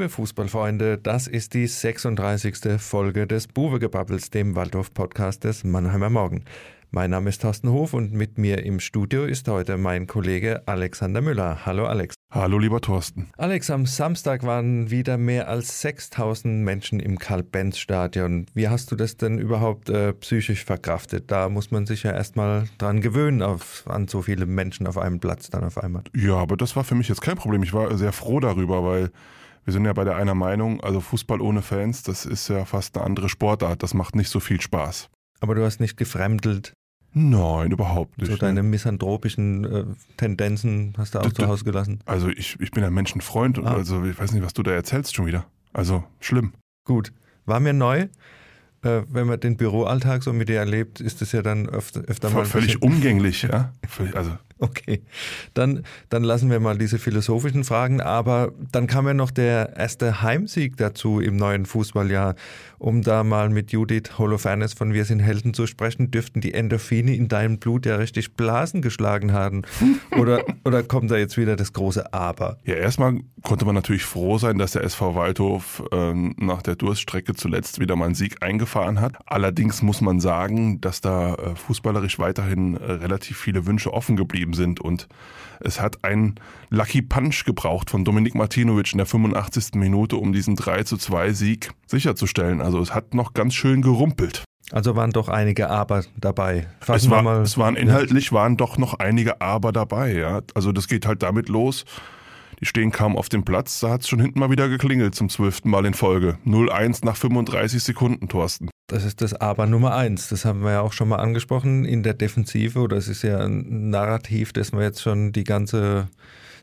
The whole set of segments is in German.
Liebe Fußballfreunde, das ist die 36. Folge des Buwegebabbels, dem Waldorf-Podcast des Mannheimer Morgen. Mein Name ist Thorsten Hof und mit mir im Studio ist heute mein Kollege Alexander Müller. Hallo Alex. Hallo lieber Thorsten. Alex, am Samstag waren wieder mehr als 6000 Menschen im Karl-Benz-Stadion. Wie hast du das denn überhaupt äh, psychisch verkraftet? Da muss man sich ja erstmal dran gewöhnen, auf, an so viele Menschen auf einem Platz dann auf einmal. Ja, aber das war für mich jetzt kein Problem. Ich war sehr froh darüber, weil wir sind ja bei der einer Meinung, also Fußball ohne Fans, das ist ja fast eine andere Sportart. Das macht nicht so viel Spaß. Aber du hast nicht gefremdelt Nein, überhaupt nicht. So deine misanthropischen äh, Tendenzen hast du auch zu Hause gelassen? Also ich, ich bin ein Menschenfreund und ah. also ich weiß nicht, was du da erzählst schon wieder. Also schlimm. Gut. War mir neu. Äh, wenn man den Büroalltag so mit dir erlebt, ist es ja dann öfter, öfter mal. Völlig umgänglich, ja. Also Okay, dann, dann lassen wir mal diese philosophischen Fragen, aber dann kam ja noch der erste Heimsieg dazu im neuen Fußballjahr. Um da mal mit Judith Holofernes von Wir sind Helden zu sprechen, dürften die Endorphine in deinem Blut ja richtig Blasen geschlagen haben. Oder, oder kommt da jetzt wieder das große Aber? Ja, erstmal konnte man natürlich froh sein, dass der SV Waldhof äh, nach der Durststrecke zuletzt wieder mal einen Sieg eingefahren hat. Allerdings muss man sagen, dass da äh, fußballerisch weiterhin äh, relativ viele Wünsche offen geblieben geblieben sind. Und es hat einen Lucky Punch gebraucht von Dominik Martinovic in der 85. Minute, um diesen 3 zu 2 Sieg sicherzustellen. Also es hat noch ganz schön gerumpelt. Also waren doch einige Aber dabei. es, war, mal, es waren inhaltlich ja. waren doch noch einige Aber dabei. Ja. Also das geht halt damit los. Die stehen kaum auf dem Platz, da hat es schon hinten mal wieder geklingelt zum zwölften Mal in Folge. 0-1 nach 35 Sekunden, Thorsten. Das ist das Aber Nummer eins. Das haben wir ja auch schon mal angesprochen in der Defensive. Oder es ist ja ein Narrativ, das wir jetzt schon die ganze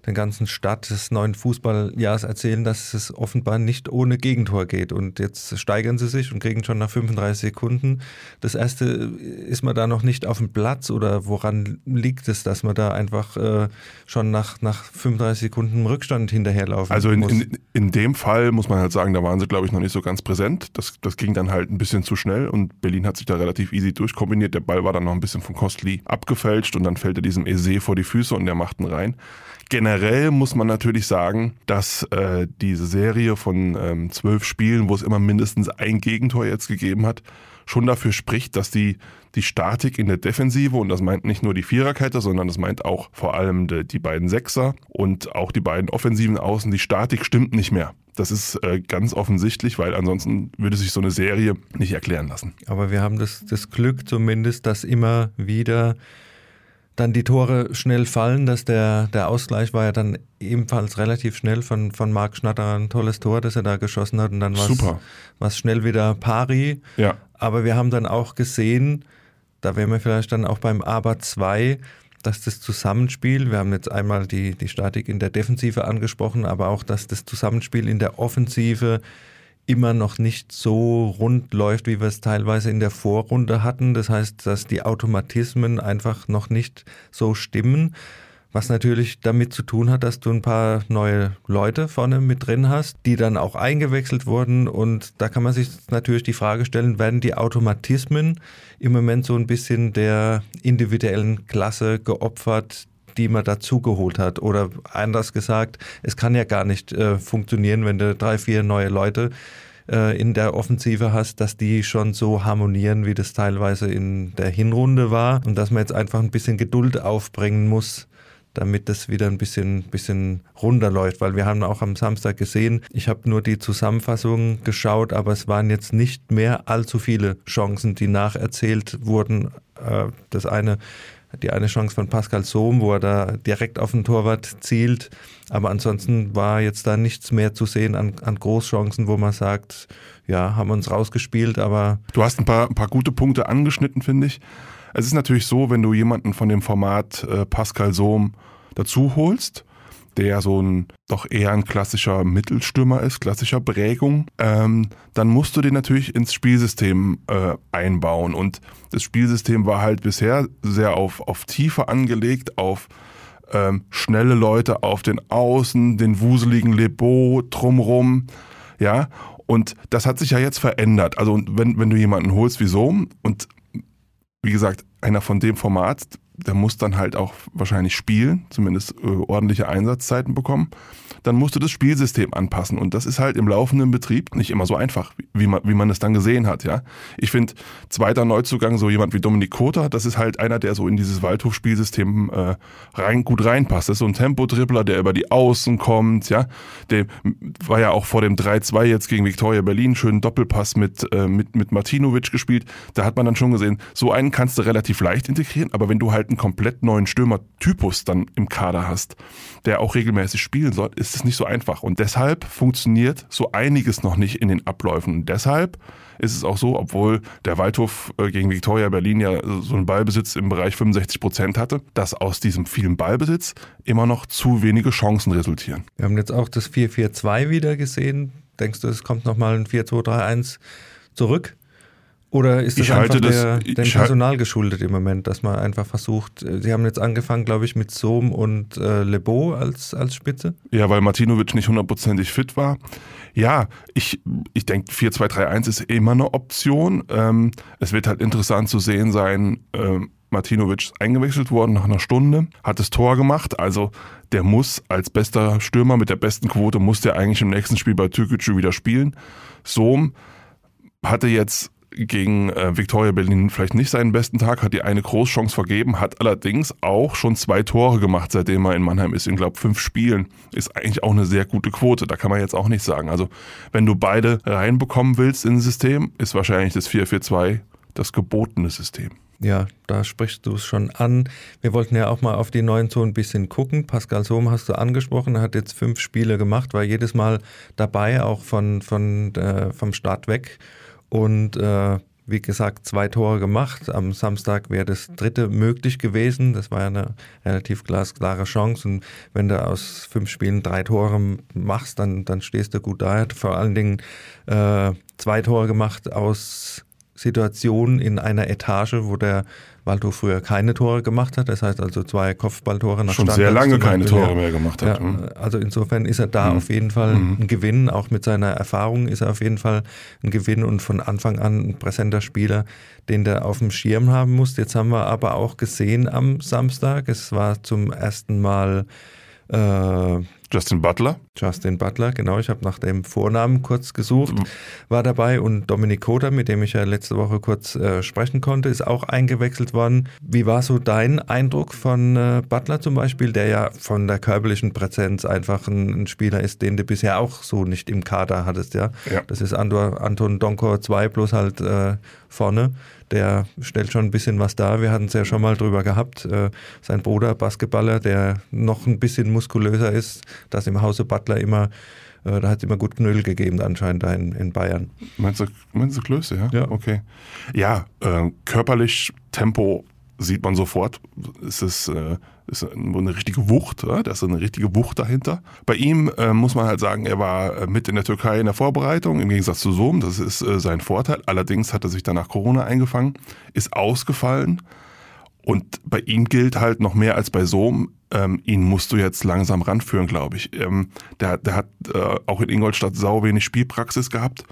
den ganzen Start des neuen Fußballjahres erzählen, dass es offenbar nicht ohne Gegentor geht. Und jetzt steigern sie sich und kriegen schon nach 35 Sekunden. Das erste, ist man da noch nicht auf dem Platz oder woran liegt es, dass man da einfach äh, schon nach, nach 35 Sekunden Rückstand hinterherlaufen also in, muss? In, in dem Fall muss man halt sagen, da waren sie, glaube ich, noch nicht so ganz präsent. Das, das ging dann halt ein bisschen zu schnell und Berlin hat sich da relativ easy durchkombiniert. Der Ball war dann noch ein bisschen von Kostli abgefälscht und dann fällt er diesem Eze vor die Füße und der macht ihn rein. Generell muss man natürlich sagen, dass äh, diese Serie von ähm, zwölf Spielen, wo es immer mindestens ein Gegentor jetzt gegeben hat, schon dafür spricht, dass die, die Statik in der Defensive, und das meint nicht nur die Viererkette, sondern das meint auch vor allem die, die beiden Sechser und auch die beiden offensiven Außen, die Statik stimmt nicht mehr. Das ist äh, ganz offensichtlich, weil ansonsten würde sich so eine Serie nicht erklären lassen. Aber wir haben das, das Glück zumindest, dass immer wieder dann die Tore schnell fallen, dass der, der Ausgleich war ja dann ebenfalls relativ schnell von, von Marc Schnatter ein tolles Tor, das er da geschossen hat und dann war es schnell wieder pari. Ja. Aber wir haben dann auch gesehen, da wären wir vielleicht dann auch beim Aber 2, dass das Zusammenspiel, wir haben jetzt einmal die, die Statik in der Defensive angesprochen, aber auch, dass das Zusammenspiel in der Offensive immer noch nicht so rund läuft, wie wir es teilweise in der Vorrunde hatten. Das heißt, dass die Automatismen einfach noch nicht so stimmen. Was natürlich damit zu tun hat, dass du ein paar neue Leute vorne mit drin hast, die dann auch eingewechselt wurden. Und da kann man sich natürlich die Frage stellen, werden die Automatismen im Moment so ein bisschen der individuellen Klasse geopfert, die man dazugeholt hat. Oder anders gesagt, es kann ja gar nicht äh, funktionieren, wenn du drei, vier neue Leute äh, in der Offensive hast, dass die schon so harmonieren, wie das teilweise in der Hinrunde war. Und dass man jetzt einfach ein bisschen Geduld aufbringen muss, damit das wieder ein bisschen, bisschen runterläuft, weil wir haben auch am Samstag gesehen, ich habe nur die Zusammenfassung geschaut, aber es waren jetzt nicht mehr allzu viele Chancen, die nacherzählt wurden. Äh, das eine die eine Chance von Pascal Sohm, wo er da direkt auf den Torwart zielt. Aber ansonsten war jetzt da nichts mehr zu sehen an, an Großchancen, wo man sagt, ja, haben uns rausgespielt, aber. Du hast ein paar, ein paar gute Punkte angeschnitten, finde ich. Es ist natürlich so, wenn du jemanden von dem Format äh, Pascal Sohm dazu holst, der so ein doch eher ein klassischer Mittelstürmer ist, klassischer Prägung, ähm, dann musst du den natürlich ins Spielsystem äh, einbauen. Und das Spielsystem war halt bisher sehr auf, auf Tiefe angelegt, auf ähm, schnelle Leute auf den Außen, den wuseligen Lebo drumrum, ja. Und das hat sich ja jetzt verändert. Also wenn, wenn du jemanden holst wie so und wie gesagt, einer von dem Format, der muss dann halt auch wahrscheinlich spielen, zumindest äh, ordentliche Einsatzzeiten bekommen dann musst du das Spielsystem anpassen. Und das ist halt im laufenden Betrieb nicht immer so einfach, wie man, wie man es dann gesehen hat. Ja, Ich finde, zweiter Neuzugang, so jemand wie Dominik Kota, das ist halt einer, der so in dieses Waldhof-Spielsystem äh, rein, gut reinpasst. Das ist so ein Tempo-Dribbler, der über die Außen kommt. Ja, Der war ja auch vor dem 3-2 jetzt gegen Viktoria Berlin, schönen Doppelpass mit, äh, mit, mit Martinovic gespielt. Da hat man dann schon gesehen, so einen kannst du relativ leicht integrieren, aber wenn du halt einen komplett neuen Stürmer-Typus dann im Kader hast, der auch regelmäßig spielen soll, ist es nicht so einfach. Und deshalb funktioniert so einiges noch nicht in den Abläufen. Und deshalb ist es auch so, obwohl der Waldhof äh, gegen Viktoria Berlin ja so einen Ballbesitz im Bereich 65 Prozent hatte, dass aus diesem vielen Ballbesitz immer noch zu wenige Chancen resultieren. Wir haben jetzt auch das 4-4-2 wieder gesehen. Denkst du, es kommt nochmal ein 4-2-3-1 zurück? Oder ist das ich einfach der, dem Personal geschuldet im Moment, dass man einfach versucht, äh, Sie haben jetzt angefangen, glaube ich, mit Sohm und äh, Lebo als, als Spitze? Ja, weil Martinovic nicht hundertprozentig fit war. Ja, ich, ich denke, 4-2-3-1 ist immer eine Option. Ähm, es wird halt interessant zu sehen sein, ähm, Martinovic ist eingewechselt worden nach einer Stunde, hat das Tor gemacht. Also der muss als bester Stürmer mit der besten Quote, muss der eigentlich im nächsten Spiel bei Türkgücü wieder spielen. Sohm hatte jetzt gegen äh, Viktoria Berlin vielleicht nicht seinen besten Tag, hat die eine Großchance vergeben, hat allerdings auch schon zwei Tore gemacht, seitdem er in Mannheim ist. In, glaube fünf Spielen ist eigentlich auch eine sehr gute Quote. Da kann man jetzt auch nicht sagen. Also, wenn du beide reinbekommen willst ins System, ist wahrscheinlich das 4-4-2 das gebotene System. Ja, da sprichst du es schon an. Wir wollten ja auch mal auf die neuen Zonen ein bisschen gucken. Pascal Sohm hast du angesprochen, er hat jetzt fünf Spiele gemacht, war jedes Mal dabei, auch von, von, äh, vom Start weg und äh, wie gesagt, zwei Tore gemacht. Am Samstag wäre das dritte möglich gewesen. Das war ja eine relativ glasklare Chance. Und wenn du aus fünf Spielen drei Tore machst, dann, dann stehst du gut da. Vor allen Dingen äh, zwei Tore gemacht aus Situationen in einer Etage, wo der Waldhof früher keine Tore gemacht hat. Das heißt also zwei Kopfballtore nach Schon Standards sehr lange keine Tore mehr gemacht hat. Ja, mhm. also insofern ist er da mhm. auf jeden Fall mhm. ein Gewinn. Auch mit seiner Erfahrung ist er auf jeden Fall ein Gewinn und von Anfang an ein präsenter Spieler, den der auf dem Schirm haben muss. Jetzt haben wir aber auch gesehen am Samstag, es war zum ersten Mal äh, Justin Butler. Justin Butler, genau. Ich habe nach dem Vornamen kurz gesucht, war dabei und Dominik Koda, mit dem ich ja letzte Woche kurz äh, sprechen konnte, ist auch eingewechselt worden. Wie war so dein Eindruck von äh, Butler zum Beispiel, der ja von der körperlichen Präsenz einfach ein, ein, Spieler ist, den du bisher auch so nicht im Kader hattest, ja? ja. Das ist Anton, Anton Donkor 2 bloß halt äh, vorne der stellt schon ein bisschen was dar. Wir hatten es ja schon mal drüber gehabt. Äh, sein Bruder, Basketballer, der noch ein bisschen muskulöser ist, das im Hause Butler immer, äh, da hat es immer gut Knödel gegeben anscheinend da in, in Bayern. Meinst du, meinst du Klöße, ja? Ja. Okay. Ja, äh, körperlich Tempo sieht man sofort. Es ist, äh, ist eine richtige Wucht, ja? da ist eine richtige Wucht dahinter. Bei ihm äh, muss man halt sagen, er war äh, mit in der Türkei in der Vorbereitung, im Gegensatz zu Sohm, das ist äh, sein Vorteil. Allerdings hat er sich danach Corona eingefangen, ist ausgefallen. Und bei ihm gilt halt noch mehr als bei Sohm, ähm, ihn musst du jetzt langsam ranführen, glaube ich. Ähm, der, der hat äh, auch in Ingolstadt sau wenig Spielpraxis gehabt.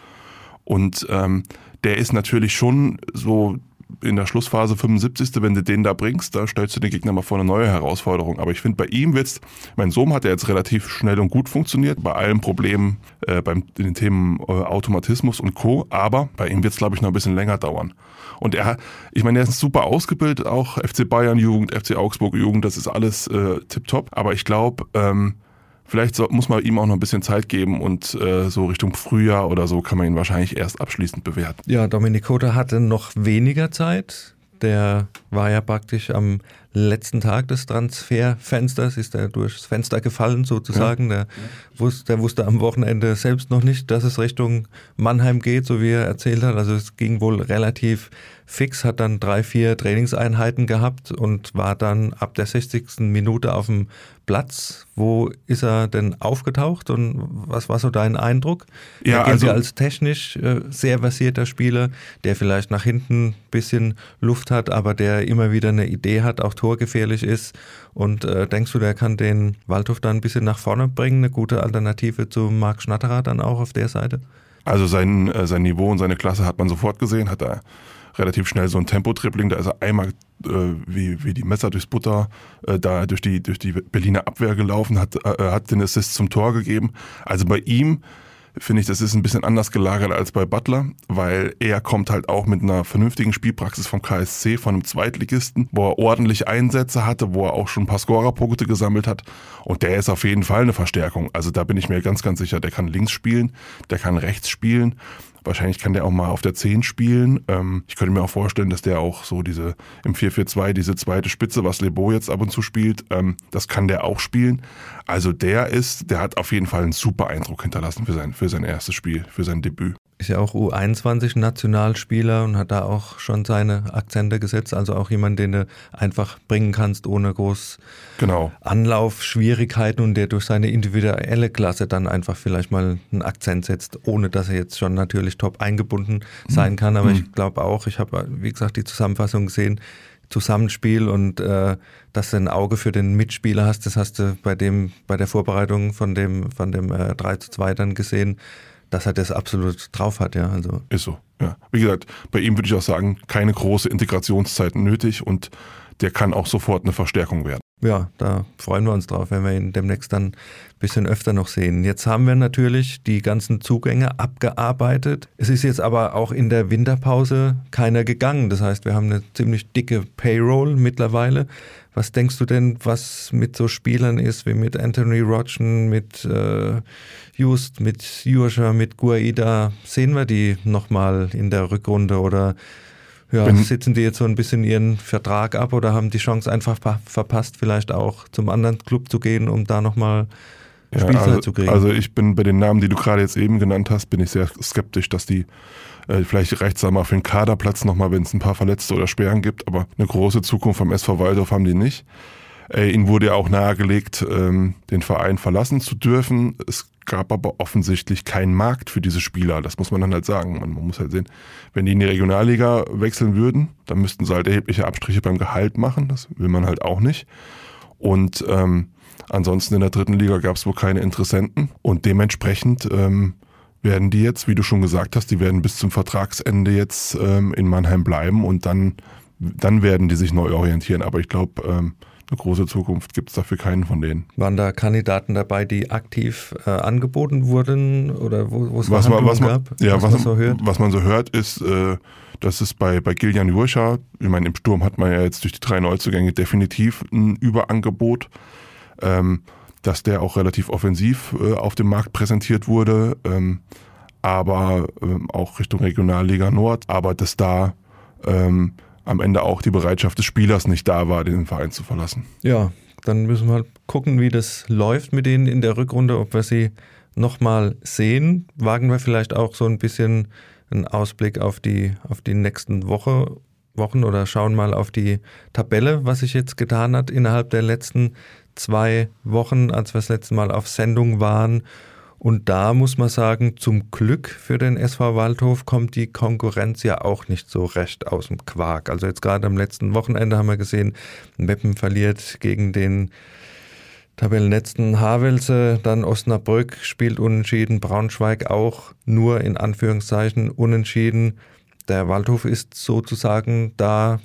Und ähm, der ist natürlich schon so in der Schlussphase 75. Wenn du den da bringst, da stellst du den Gegner mal vor eine neue Herausforderung. Aber ich finde, bei ihm wird's, mein Sohn hat ja jetzt relativ schnell und gut funktioniert, bei allen Problemen, äh, beim, den Themen äh, Automatismus und Co. Aber bei ihm wird's, glaube ich, noch ein bisschen länger dauern. Und er, ich meine, er ist super ausgebildet, auch FC Bayern Jugend, FC Augsburg Jugend, das ist alles äh, tipptopp. Aber ich glaube, ähm, Vielleicht so, muss man ihm auch noch ein bisschen Zeit geben und äh, so Richtung Frühjahr oder so kann man ihn wahrscheinlich erst abschließend bewerten. Ja, Dominik Kota hatte noch weniger Zeit. Der war ja praktisch am letzten Tag des Transferfensters, ist er durchs Fenster gefallen sozusagen. Ja. Der, wusste, der wusste am Wochenende selbst noch nicht, dass es Richtung Mannheim geht, so wie er erzählt hat. Also es ging wohl relativ fix, hat dann drei, vier Trainingseinheiten gehabt und war dann ab der 60. Minute auf dem Platz. Wo ist er denn aufgetaucht und was war so dein Eindruck? Ja, er also als technisch äh, sehr versierter Spieler, der vielleicht nach hinten ein bisschen Luft hat, aber der immer wieder eine Idee hat, auch torgefährlich ist. Und äh, denkst du, der kann den Waldhof dann ein bisschen nach vorne bringen, eine gute Alternative zu Marc Schnatterer dann auch auf der Seite? Also sein, äh, sein Niveau und seine Klasse hat man sofort gesehen, hat er relativ schnell so ein Tempo-Tripling, da ist er einmal äh, wie, wie die Messer durchs Butter äh, da durch die, durch die Berliner Abwehr gelaufen, hat, äh, hat den Assist zum Tor gegeben. Also bei ihm finde ich, das ist ein bisschen anders gelagert als bei Butler, weil er kommt halt auch mit einer vernünftigen Spielpraxis vom KSC, von einem Zweitligisten, wo er ordentlich Einsätze hatte, wo er auch schon ein paar Scorerpunkte gesammelt hat. Und der ist auf jeden Fall eine Verstärkung. Also da bin ich mir ganz, ganz sicher, der kann links spielen, der kann rechts spielen. Wahrscheinlich kann der auch mal auf der 10 spielen. Ähm, ich könnte mir auch vorstellen, dass der auch so diese im 4-4-2, diese zweite Spitze, was Lebo jetzt ab und zu spielt, ähm, das kann der auch spielen. Also der ist, der hat auf jeden Fall einen super Eindruck hinterlassen für sein, für sein erstes Spiel, für sein Debüt ist ja auch U21-Nationalspieler und hat da auch schon seine Akzente gesetzt. Also auch jemand, den du einfach bringen kannst, ohne groß genau. Anlaufschwierigkeiten und der durch seine individuelle Klasse dann einfach vielleicht mal einen Akzent setzt, ohne dass er jetzt schon natürlich top eingebunden sein mhm. kann. Aber mhm. ich glaube auch, ich habe, wie gesagt, die Zusammenfassung gesehen, Zusammenspiel und äh, dass du ein Auge für den Mitspieler hast, das hast du bei dem, bei der Vorbereitung von dem, von dem äh, 3 zu 2 dann gesehen dass er das absolut drauf hat, ja. Also. Ist so, ja. Wie gesagt, bei ihm würde ich auch sagen, keine große Integrationszeit nötig und der kann auch sofort eine Verstärkung werden. Ja, da freuen wir uns drauf, wenn wir ihn demnächst dann ein bisschen öfter noch sehen. Jetzt haben wir natürlich die ganzen Zugänge abgearbeitet. Es ist jetzt aber auch in der Winterpause keiner gegangen. Das heißt, wir haben eine ziemlich dicke Payroll mittlerweile. Was denkst du denn, was mit so Spielern ist, wie mit Anthony Rodgen, mit äh, Just, mit Jurcha, mit Guaida? Sehen wir die nochmal in der Rückrunde oder ja, sitzen die jetzt so ein bisschen ihren Vertrag ab oder haben die Chance einfach verpasst, vielleicht auch zum anderen Club zu gehen, um da nochmal Spielzeit ja, also, zu kriegen? Also ich bin bei den Namen, die du gerade jetzt eben genannt hast, bin ich sehr skeptisch, dass die äh, vielleicht reicht es da mal für den Kaderplatz nochmal, wenn es ein paar Verletzte oder Sperren gibt, aber eine große Zukunft vom SV Waldorf haben die nicht. Äh, ihnen wurde ja auch nahegelegt, ähm, den Verein verlassen zu dürfen. Es gab aber offensichtlich keinen Markt für diese Spieler. Das muss man dann halt sagen. Man, man muss halt sehen, wenn die in die Regionalliga wechseln würden, dann müssten sie halt erhebliche Abstriche beim Gehalt machen. Das will man halt auch nicht. Und ähm, ansonsten in der dritten Liga gab es wohl keine Interessenten. Und dementsprechend ähm, werden die jetzt, wie du schon gesagt hast, die werden bis zum Vertragsende jetzt ähm, in Mannheim bleiben und dann, dann werden die sich neu orientieren. Aber ich glaube, ähm, eine große Zukunft gibt es dafür keinen von denen. Waren da Kandidaten dabei, die aktiv äh, angeboten wurden oder wo es was man, was man, gab? Ja, was, was, man so hört? was man so hört, ist, äh, dass es bei, bei Gillian Jurscha, ich meine, im Sturm hat man ja jetzt durch die drei Neuzugänge definitiv ein Überangebot. Ähm, dass der auch relativ offensiv äh, auf dem Markt präsentiert wurde, ähm, aber ähm, auch Richtung Regionalliga Nord, aber dass da ähm, am Ende auch die Bereitschaft des Spielers nicht da war, den Verein zu verlassen. Ja, dann müssen wir halt gucken, wie das läuft mit denen in der Rückrunde, ob wir sie nochmal sehen. Wagen wir vielleicht auch so ein bisschen einen Ausblick auf die, auf die nächsten Woche, Wochen oder schauen mal auf die Tabelle, was sich jetzt getan hat innerhalb der letzten zwei Wochen, als wir das letzte Mal auf Sendung waren. Und da muss man sagen, zum Glück für den SV Waldhof kommt die Konkurrenz ja auch nicht so recht aus dem Quark. Also jetzt gerade am letzten Wochenende haben wir gesehen, Meppen verliert gegen den Tabellenletzten Havelse, dann Osnabrück spielt unentschieden, Braunschweig auch nur in Anführungszeichen unentschieden. Der Waldhof ist sozusagen da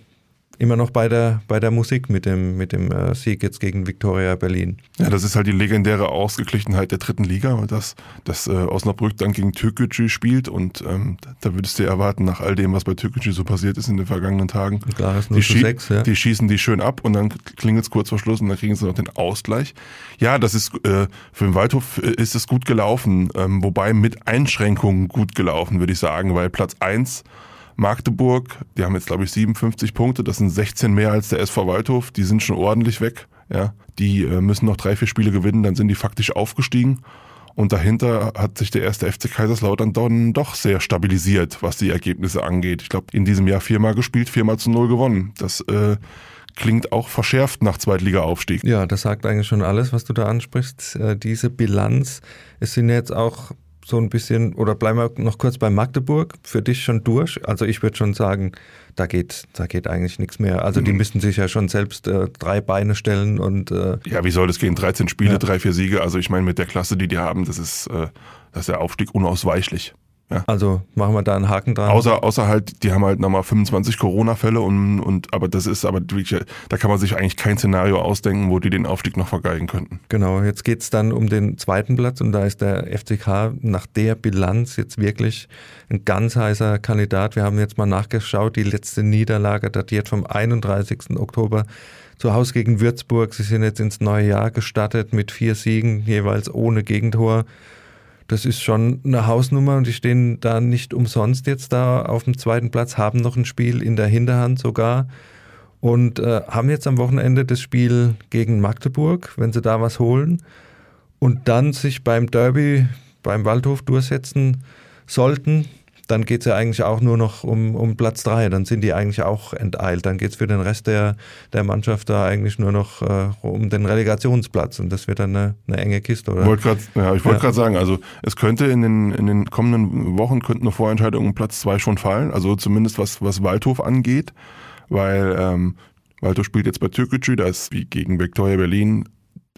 immer noch bei der, bei der Musik mit dem, mit dem äh, Sieg jetzt gegen Viktoria Berlin. Ja, das ist halt die legendäre Ausgeglichenheit der dritten Liga, dass, dass äh, Osnabrück dann gegen Türkgücü spielt und ähm, da würdest du erwarten, nach all dem, was bei Türkgücü so passiert ist in den vergangenen Tagen, klar, ist die, schie 6, ja. die schießen die schön ab und dann klingelt es kurz vor Schluss und dann kriegen sie noch den Ausgleich. Ja, das ist äh, für den Waldhof äh, ist es gut gelaufen, ähm, wobei mit Einschränkungen gut gelaufen, würde ich sagen, weil Platz 1 Magdeburg, die haben jetzt, glaube ich, 57 Punkte. Das sind 16 mehr als der SV Waldhof. Die sind schon ordentlich weg. Ja, die äh, müssen noch drei, vier Spiele gewinnen, dann sind die faktisch aufgestiegen. Und dahinter hat sich der erste FC Kaiserslautern dann doch sehr stabilisiert, was die Ergebnisse angeht. Ich glaube, in diesem Jahr viermal gespielt, viermal zu null gewonnen. Das äh, klingt auch verschärft nach Zweitliga-Aufstieg. Ja, das sagt eigentlich schon alles, was du da ansprichst. Äh, diese Bilanz, es sind jetzt auch so ein bisschen, oder bleiben wir noch kurz bei Magdeburg, für dich schon durch? Also ich würde schon sagen, da geht, da geht eigentlich nichts mehr. Also die mhm. müssten sich ja schon selbst äh, drei Beine stellen und äh, Ja, wie soll das gehen? 13 Spiele, ja. drei, vier Siege. Also ich meine, mit der Klasse, die die haben, das ist, äh, das ist der Aufstieg unausweichlich. Ja. Also machen wir da einen Haken dran. Außer, außer halt, die haben halt nochmal 25 Corona-Fälle und, und aber das ist aber da kann man sich eigentlich kein Szenario ausdenken, wo die den Aufstieg noch vergeigen könnten. Genau, jetzt geht's dann um den zweiten Platz und da ist der FCK nach der Bilanz jetzt wirklich ein ganz heißer Kandidat. Wir haben jetzt mal nachgeschaut, die letzte Niederlage datiert vom 31. Oktober zu Hause gegen Würzburg. Sie sind jetzt ins neue Jahr gestartet mit vier Siegen, jeweils ohne Gegentor das ist schon eine Hausnummer und die stehen da nicht umsonst jetzt da auf dem zweiten Platz, haben noch ein Spiel in der Hinterhand sogar. Und äh, haben jetzt am Wochenende das Spiel gegen Magdeburg, wenn sie da was holen. Und dann sich beim Derby, beim Waldhof durchsetzen sollten, dann geht es ja eigentlich auch nur noch um, um Platz drei. Dann sind die eigentlich auch enteilt. Dann geht es für den Rest der, der Mannschaft da eigentlich nur noch äh, um den Relegationsplatz. Und das wird dann eine, eine enge Kiste, oder? Wollt grad, ja, ich wollte ja. gerade sagen, also es könnte in den, in den kommenden Wochen könnten eine Vorentscheidung um Platz zwei schon fallen. Also zumindest was, was Waldhof angeht. Weil ähm, Waldhof spielt jetzt bei Türkgücü, da ist wie gegen Viktoria Berlin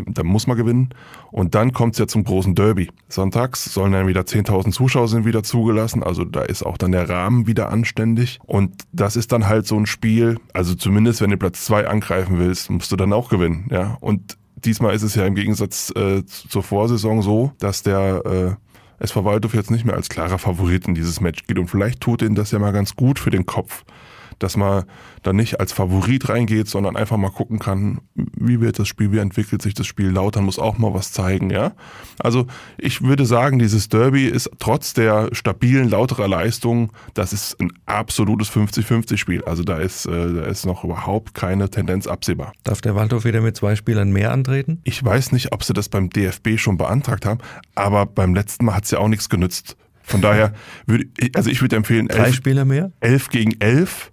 da muss man gewinnen. Und dann kommt es ja zum großen Derby. Sonntags sollen dann wieder 10.000 Zuschauer sind wieder zugelassen. Also da ist auch dann der Rahmen wieder anständig. Und das ist dann halt so ein Spiel, also zumindest wenn du Platz zwei angreifen willst, musst du dann auch gewinnen. Ja. Und diesmal ist es ja im Gegensatz äh, zur Vorsaison so, dass der äh, SV Waldhof jetzt nicht mehr als klarer Favorit in dieses Match geht. Und vielleicht tut ihnen das ja mal ganz gut für den Kopf dass man da nicht als Favorit reingeht, sondern einfach mal gucken kann, wie wird das Spiel, wie entwickelt sich das Spiel. Lautern muss auch mal was zeigen, ja. Also ich würde sagen, dieses Derby ist trotz der stabilen lauterer Leistung, das ist ein absolutes 50-50-Spiel. Also da ist, äh, da ist noch überhaupt keine Tendenz absehbar. Darf der Waldhof wieder mit zwei Spielern mehr antreten? Ich weiß nicht, ob sie das beim DFB schon beantragt haben, aber beim letzten Mal hat es ja auch nichts genützt. Von daher würde ich, also ich würde empfehlen, elf, Drei Spieler mehr? Elf gegen elf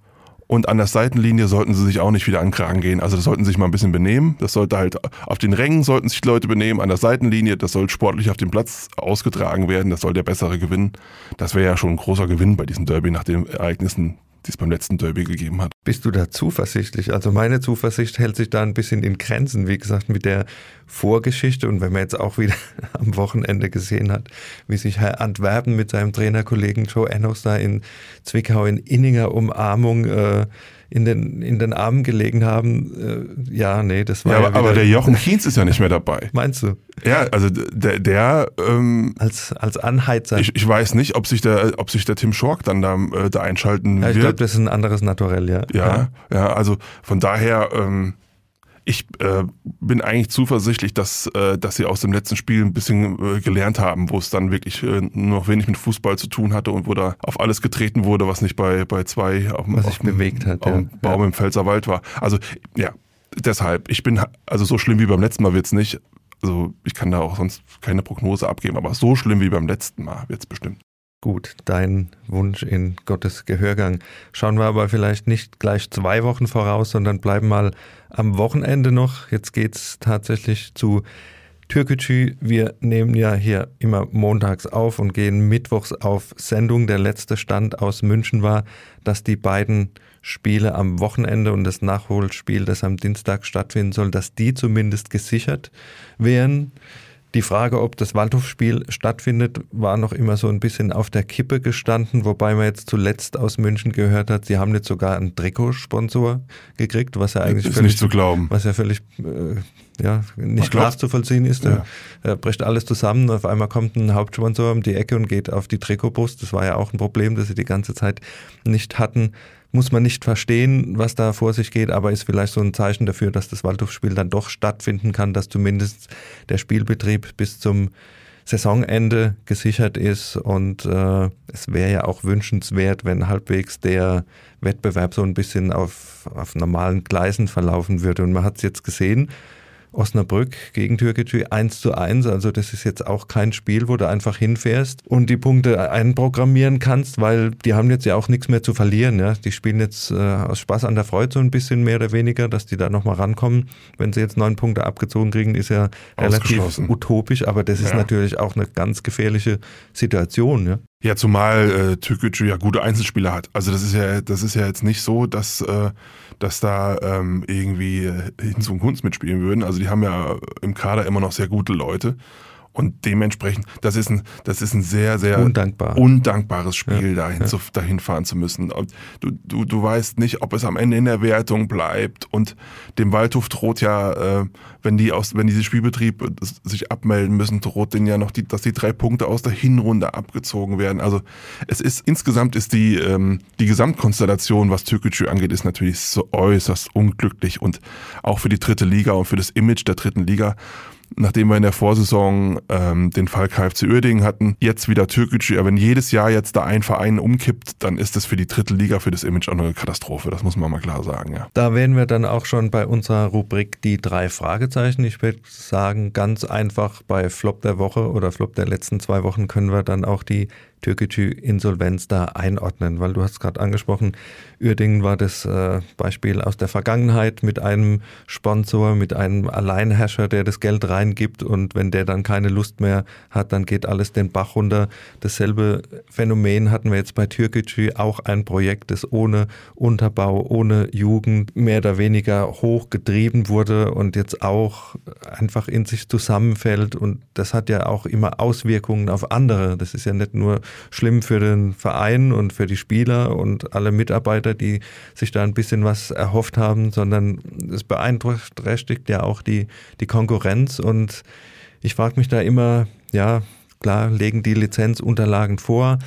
und an der Seitenlinie sollten sie sich auch nicht wieder an Kragen gehen. Also das sollten sie sich mal ein bisschen benehmen. Das sollte halt auf den Rängen sollten sich die Leute benehmen, an der Seitenlinie, das soll sportlich auf dem Platz ausgetragen werden, das soll der bessere gewinnen. Das wäre ja schon ein großer Gewinn bei diesem Derby nach den Ereignissen die es beim letzten Derby gegeben hat. Bist du da zuversichtlich? Also meine Zuversicht hält sich da ein bisschen in Grenzen, wie gesagt, mit der Vorgeschichte und wenn man jetzt auch wieder am Wochenende gesehen hat, wie sich Herr Antwerpen mit seinem Trainerkollegen Joe Ennos da in Zwickau in inniger Umarmung äh, in den, in den Armen gelegen haben. Äh, ja, nee, das war. Ja, aber, ja aber der Jochen Kienz ist ja nicht mehr dabei. Meinst du? Ja, also der, der ähm, als, als Anheizer. Ich, ich weiß nicht, ob sich der, ob sich der Tim Schork dann da, äh, da einschalten ja, ich wird. Ich glaube, das ist ein anderes Naturell, ja. Ja, ja, ja also von daher. Ähm, ich äh, bin eigentlich zuversichtlich, dass, äh, dass sie aus dem letzten Spiel ein bisschen äh, gelernt haben, wo es dann wirklich äh, nur noch wenig mit Fußball zu tun hatte und wo da auf alles getreten wurde, was nicht bei, bei zwei auf, was sich bewegt hat, auf ja. Baum ja. im Pfälzerwald war. Also ja, deshalb, ich bin, also so schlimm wie beim letzten Mal wird's nicht. Also ich kann da auch sonst keine Prognose abgeben, aber so schlimm wie beim letzten Mal wird's bestimmt. Gut, dein Wunsch in Gottes Gehörgang. Schauen wir aber vielleicht nicht gleich zwei Wochen voraus, sondern bleiben mal am Wochenende noch. Jetzt geht's tatsächlich zu Türkgücü. Wir nehmen ja hier immer montags auf und gehen mittwochs auf Sendung. Der letzte Stand aus München war, dass die beiden Spiele am Wochenende und das Nachholspiel, das am Dienstag stattfinden soll, dass die zumindest gesichert wären. Die Frage, ob das Waldhofspiel stattfindet, war noch immer so ein bisschen auf der Kippe gestanden, wobei man jetzt zuletzt aus München gehört hat, sie haben jetzt sogar einen Trikotsponsor gekriegt, was ja eigentlich ist völlig, nicht zu glauben. was ja völlig äh, ja, nicht nachzuvollziehen ist. Ja. Er bricht alles zusammen, auf einmal kommt ein Hauptsponsor um die Ecke und geht auf die Trikotbrust. Das war ja auch ein Problem, das sie die ganze Zeit nicht hatten muss man nicht verstehen, was da vor sich geht, aber ist vielleicht so ein Zeichen dafür, dass das Waldhofspiel dann doch stattfinden kann, dass zumindest der Spielbetrieb bis zum Saisonende gesichert ist und äh, es wäre ja auch wünschenswert, wenn halbwegs der Wettbewerb so ein bisschen auf, auf normalen Gleisen verlaufen würde. Und man hat es jetzt gesehen, Osnabrück gegen Türkgücü 1 zu 1. Also das ist jetzt auch kein Spiel, wo du einfach hinfährst und die Punkte einprogrammieren kannst, weil die haben jetzt ja auch nichts mehr zu verlieren. Ja? Die spielen jetzt äh, aus Spaß an der Freude so ein bisschen mehr oder weniger, dass die da nochmal rankommen. Wenn sie jetzt neun Punkte abgezogen kriegen, ist ja relativ utopisch, aber das ist ja. natürlich auch eine ganz gefährliche Situation. Ja? Ja, zumal äh, Türkgücü ja gute Einzelspieler hat. Also das ist ja, das ist ja jetzt nicht so, dass, äh, dass da ähm, irgendwie äh, Hinz und Kunst mitspielen würden. Also die haben ja im Kader immer noch sehr gute Leute. Und dementsprechend, das ist ein, das ist ein sehr, sehr Undankbar. undankbares Spiel, ja, dahin, ja. Zu, dahin fahren zu müssen. Du, du, du weißt nicht, ob es am Ende in der Wertung bleibt. Und dem Waldhof droht ja, äh, wenn die aus, wenn diese Spielbetrieb sich abmelden müssen, droht denen ja noch die, dass die drei Punkte aus der Hinrunde abgezogen werden. Also es ist insgesamt ist die, ähm, die Gesamtkonstellation, was Türkgücü angeht, ist natürlich so äußerst unglücklich und auch für die dritte Liga und für das Image der dritten Liga nachdem wir in der Vorsaison ähm, den Fall KFC Uerdingen hatten, jetzt wieder Türkgücü. Aber wenn jedes Jahr jetzt da ein Verein umkippt, dann ist das für die dritte Liga, für das Image auch eine Katastrophe. Das muss man mal klar sagen, ja. Da wären wir dann auch schon bei unserer Rubrik die drei Fragezeichen. Ich würde sagen, ganz einfach bei Flop der Woche oder Flop der letzten zwei Wochen können wir dann auch die Türkgücü Insolvenz da einordnen, weil du hast gerade angesprochen, Uerdingen war das äh, Beispiel aus der Vergangenheit mit einem Sponsor, mit einem Alleinherrscher, der das Geld reingibt und wenn der dann keine Lust mehr hat, dann geht alles den Bach runter. Dasselbe Phänomen hatten wir jetzt bei Türkgücü, auch ein Projekt, das ohne Unterbau, ohne Jugend mehr oder weniger hochgetrieben wurde und jetzt auch einfach in sich zusammenfällt und das hat ja auch immer Auswirkungen auf andere. Das ist ja nicht nur schlimm für den Verein und für die Spieler und alle Mitarbeiter, die sich da ein bisschen was erhofft haben, sondern es beeinträchtigt ja auch die, die Konkurrenz. Und ich frage mich da immer, ja, klar, legen die Lizenzunterlagen vor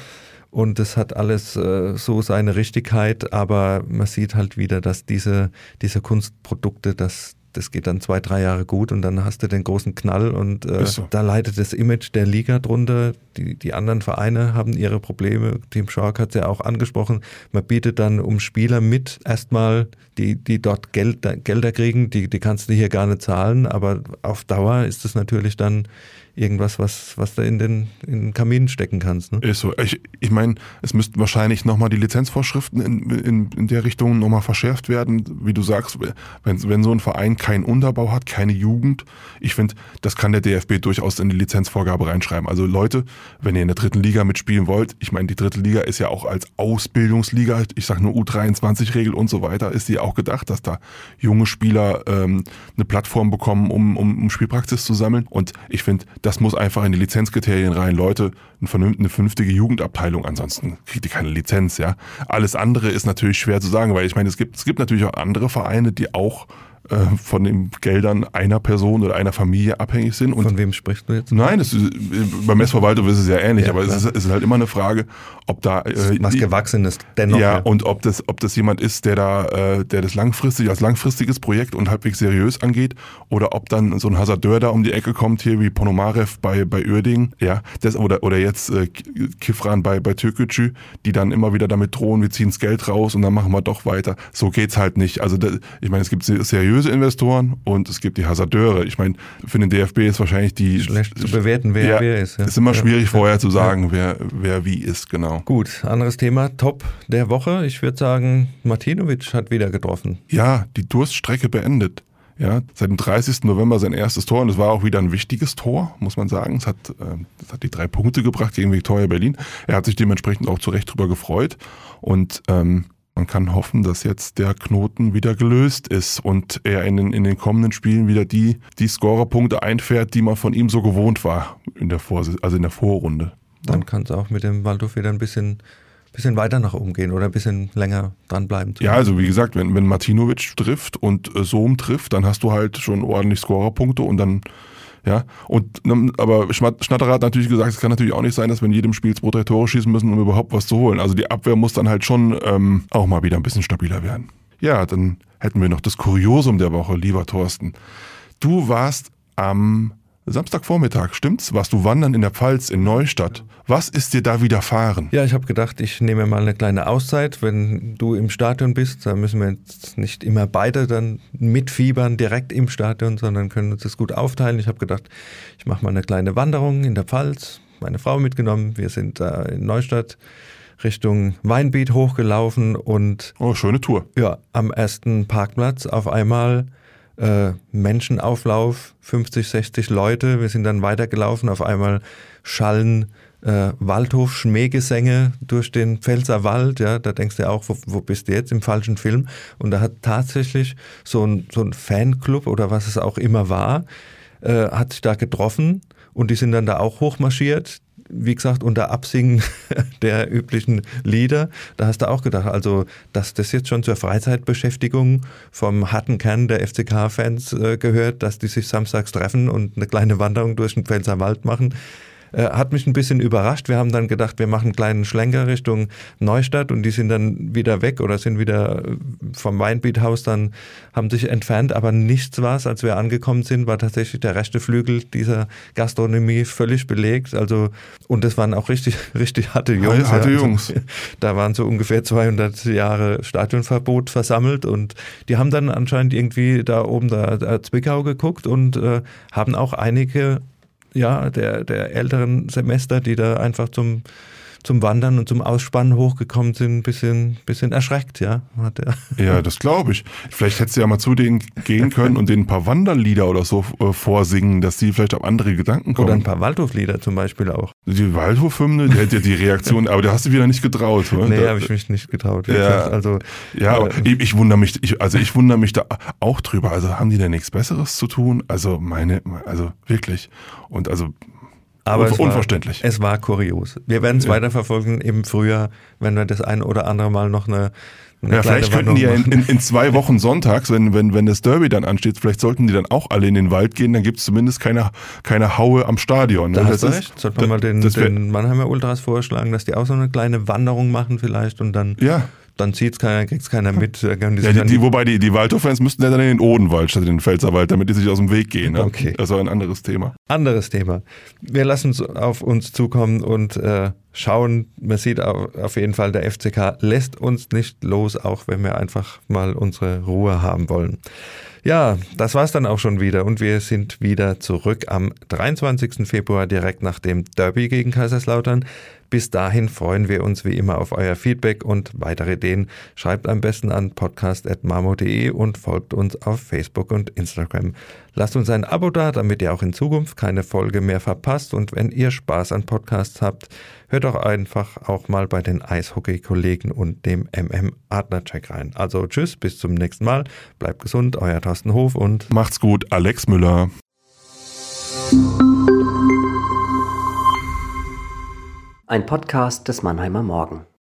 und es hat alles äh, so seine Richtigkeit, aber man sieht halt wieder, dass diese, diese Kunstprodukte, dass das geht dann zwei, drei Jahre gut und dann hast du den großen Knall und äh, so. da leidet das Image der Liga drunter. Die, die anderen Vereine haben ihre Probleme. Team Shark hat es ja auch angesprochen. Man bietet dann um Spieler mit erstmal, die, die dort Geld, Gelder kriegen, die, die kannst du hier gar nicht zahlen, aber auf Dauer ist es natürlich dann irgendwas, was, was du in den, in den Kamin stecken kannst. Ne? Ist so. Ich, ich meine, es müssten wahrscheinlich nochmal die Lizenzvorschriften in, in, in der Richtung nochmal verschärft werden. Wie du sagst, wenn, wenn so ein Verein keinen Unterbau hat, keine Jugend, ich finde, das kann der DFB durchaus in die Lizenzvorgabe reinschreiben. Also Leute, wenn ihr in der dritten Liga mitspielen wollt, ich meine, die dritte Liga ist ja auch als Ausbildungsliga, ich sage nur U23-Regel und so weiter, ist die auch gedacht, dass da junge Spieler ähm, eine Plattform bekommen, um, um, um Spielpraxis zu sammeln. Und ich finde, das muss einfach in die Lizenzkriterien rein. Leute, eine vernünftige Jugendabteilung, ansonsten kriegt ihr keine Lizenz, ja. Alles andere ist natürlich schwer zu sagen, weil ich meine, es gibt, es gibt natürlich auch andere Vereine, die auch äh, von den Geldern einer Person oder einer Familie abhängig sind. Und von wem sprichst du jetzt? Nein, das ist, beim Messverwaltung ist es ja ähnlich, ja, aber es ist, es ist, halt immer eine Frage, ob da äh, was gewachsen ist dennoch. Ja, ja, und ob das, ob das jemand ist, der da, äh, der das langfristig als langfristiges Projekt und halbwegs seriös angeht, oder ob dann so ein Hasardeur da um die Ecke kommt hier wie Ponomarev bei bei Uerdingen, ja, das oder oder jetzt äh, Kifran bei bei Türkgücü, die dann immer wieder damit drohen, wir ziehen das Geld raus und dann machen wir doch weiter. So geht's halt nicht. Also das, ich meine, es gibt seriöse seriöse Investoren und es gibt die Hasardeure. Ich meine, für den DFB ist wahrscheinlich die schlecht zu bewerten, wer ja, wer ist. Ja. Ist immer schwierig vorher zu sagen, wer wer wie ist, genau. Gut, anderes Thema, Top der Woche. Ich würde sagen, Martinovic hat wieder getroffen. Ja, die Durststrecke beendet. Ja, seit dem 30. November sein erstes Tor und es war auch wieder ein wichtiges Tor, muss man sagen. Es hat, äh, es hat die drei Punkte gebracht gegen Viktoria Berlin. Er hat sich dementsprechend auch zu Recht drüber gefreut und ähm, man kann hoffen, dass jetzt der Knoten wieder gelöst ist und er in den, in den kommenden Spielen wieder die, die Scorerpunkte einfährt, die man von ihm so gewohnt war in der, Vor also in der Vorrunde. Dann kann es auch mit dem Waldhof wieder ein bisschen, bisschen weiter nach oben gehen oder ein bisschen länger dranbleiben. Ja, also wie gesagt, wenn, wenn Martinovic trifft und äh, Sohm trifft, dann hast du halt schon ordentlich Scorerpunkte und dann ja, und ne, aber Schnatterer hat natürlich gesagt, es kann natürlich auch nicht sein, dass wir in jedem Spiel zwei, drei Tore schießen müssen, um überhaupt was zu holen. Also die Abwehr muss dann halt schon ähm, auch mal wieder ein bisschen stabiler werden. Ja, dann hätten wir noch das Kuriosum der Woche, lieber Thorsten. Du warst am Samstagvormittag, stimmt's? Warst du wandern in der Pfalz in Neustadt? Was ist dir da widerfahren? Ja, ich habe gedacht, ich nehme mal eine kleine Auszeit. Wenn du im Stadion bist, da müssen wir jetzt nicht immer beide dann mitfiebern direkt im Stadion, sondern können uns das gut aufteilen. Ich habe gedacht, ich mache mal eine kleine Wanderung in der Pfalz, meine Frau mitgenommen. Wir sind da in Neustadt Richtung Weinbeet hochgelaufen und Oh, schöne Tour. Ja, am ersten Parkplatz auf einmal äh, Menschenauflauf, 50, 60 Leute. Wir sind dann weitergelaufen. Auf einmal schallen äh, Waldhof-Schmähgesänge durch den Pfälzer Wald. Ja, da denkst du auch, wo, wo bist du jetzt im falschen Film? Und da hat tatsächlich so ein, so ein Fanclub oder was es auch immer war, äh, hat sich da getroffen Und die sind dann da auch hochmarschiert wie gesagt, unter Absingen der üblichen Lieder. Da hast du auch gedacht, also, dass das jetzt schon zur Freizeitbeschäftigung vom harten Kern der FCK-Fans äh, gehört, dass die sich samstags treffen und eine kleine Wanderung durch den Pfälzerwald machen. Äh, hat mich ein bisschen überrascht. Wir haben dann gedacht, wir machen einen kleinen Schlenker Richtung Neustadt und die sind dann wieder weg oder sind wieder äh, vom Weinbeethaus dann, haben sich entfernt, aber nichts war es. Als wir angekommen sind, war tatsächlich der rechte Flügel dieser Gastronomie völlig belegt. Also, und das waren auch richtig, richtig harte Jungs. Harte ja. Jungs. Also, da waren so ungefähr 200 Jahre Stadionverbot versammelt und die haben dann anscheinend irgendwie da oben da, da Zwickau geguckt und äh, haben auch einige ja, der, der älteren Semester, die da einfach zum, zum Wandern und zum Ausspannen hochgekommen sind, ein bisschen, bisschen erschreckt, ja. Hat er. Ja, das glaube ich. Vielleicht hättest du ja mal zu denen gehen können und denen ein paar Wanderlieder oder so äh, vorsingen, dass die vielleicht auf andere Gedanken kommen. Oder ein paar Waldhoflieder zum Beispiel auch. Die Waldhofhymne, die hätte ja die Reaktion, aber da hast du wieder nicht getraut. Oder? Nee, habe ich mich nicht getraut. Ja, also, ja aber äh, ich, ich wundere mich, ich, also ich wundere mich da auch drüber. Also haben die da nichts Besseres zu tun? Also meine, also wirklich. Und also aber es unverständlich. War, es war kurios. Wir werden es ja. weiterverfolgen im Frühjahr, wenn wir das ein oder andere Mal noch eine, eine ja, vielleicht könnten die ja in, in, in, zwei Wochen sonntags, wenn, wenn, wenn das Derby dann ansteht, vielleicht sollten die dann auch alle in den Wald gehen, dann gibt es zumindest keine, keine Haue am Stadion. Ne? Da hast das recht. Sollte man mal den, den Mannheimer Ultras vorschlagen, dass die auch so eine kleine Wanderung machen vielleicht und dann ja dann sieht's keiner, kriegt's keiner mit. Ja, die, die, wobei die, die Waldhof-Fans müssten ja dann in den Odenwald statt in den Pfälzerwald, damit die sich aus dem Weg gehen. Ne? Okay. Das war ein anderes Thema. Anderes Thema. Wir lassen es auf uns zukommen und äh, schauen. Man sieht auf jeden Fall, der FCK lässt uns nicht los, auch wenn wir einfach mal unsere Ruhe haben wollen. Ja, das war's dann auch schon wieder und wir sind wieder zurück am 23. Februar direkt nach dem Derby gegen Kaiserslautern. Bis dahin freuen wir uns wie immer auf euer Feedback und weitere Ideen. Schreibt am besten an podcast.marmo.de und folgt uns auf Facebook und Instagram. Lasst uns ein Abo da, damit ihr auch in Zukunft keine Folge mehr verpasst. Und wenn ihr Spaß an Podcasts habt, hört doch einfach auch mal bei den Eishockey-Kollegen und dem MM Adler-Check rein. Also tschüss, bis zum nächsten Mal. Bleibt gesund, euer Thorsten Hof und macht's gut, Alex Müller. Ein Podcast des Mannheimer Morgen.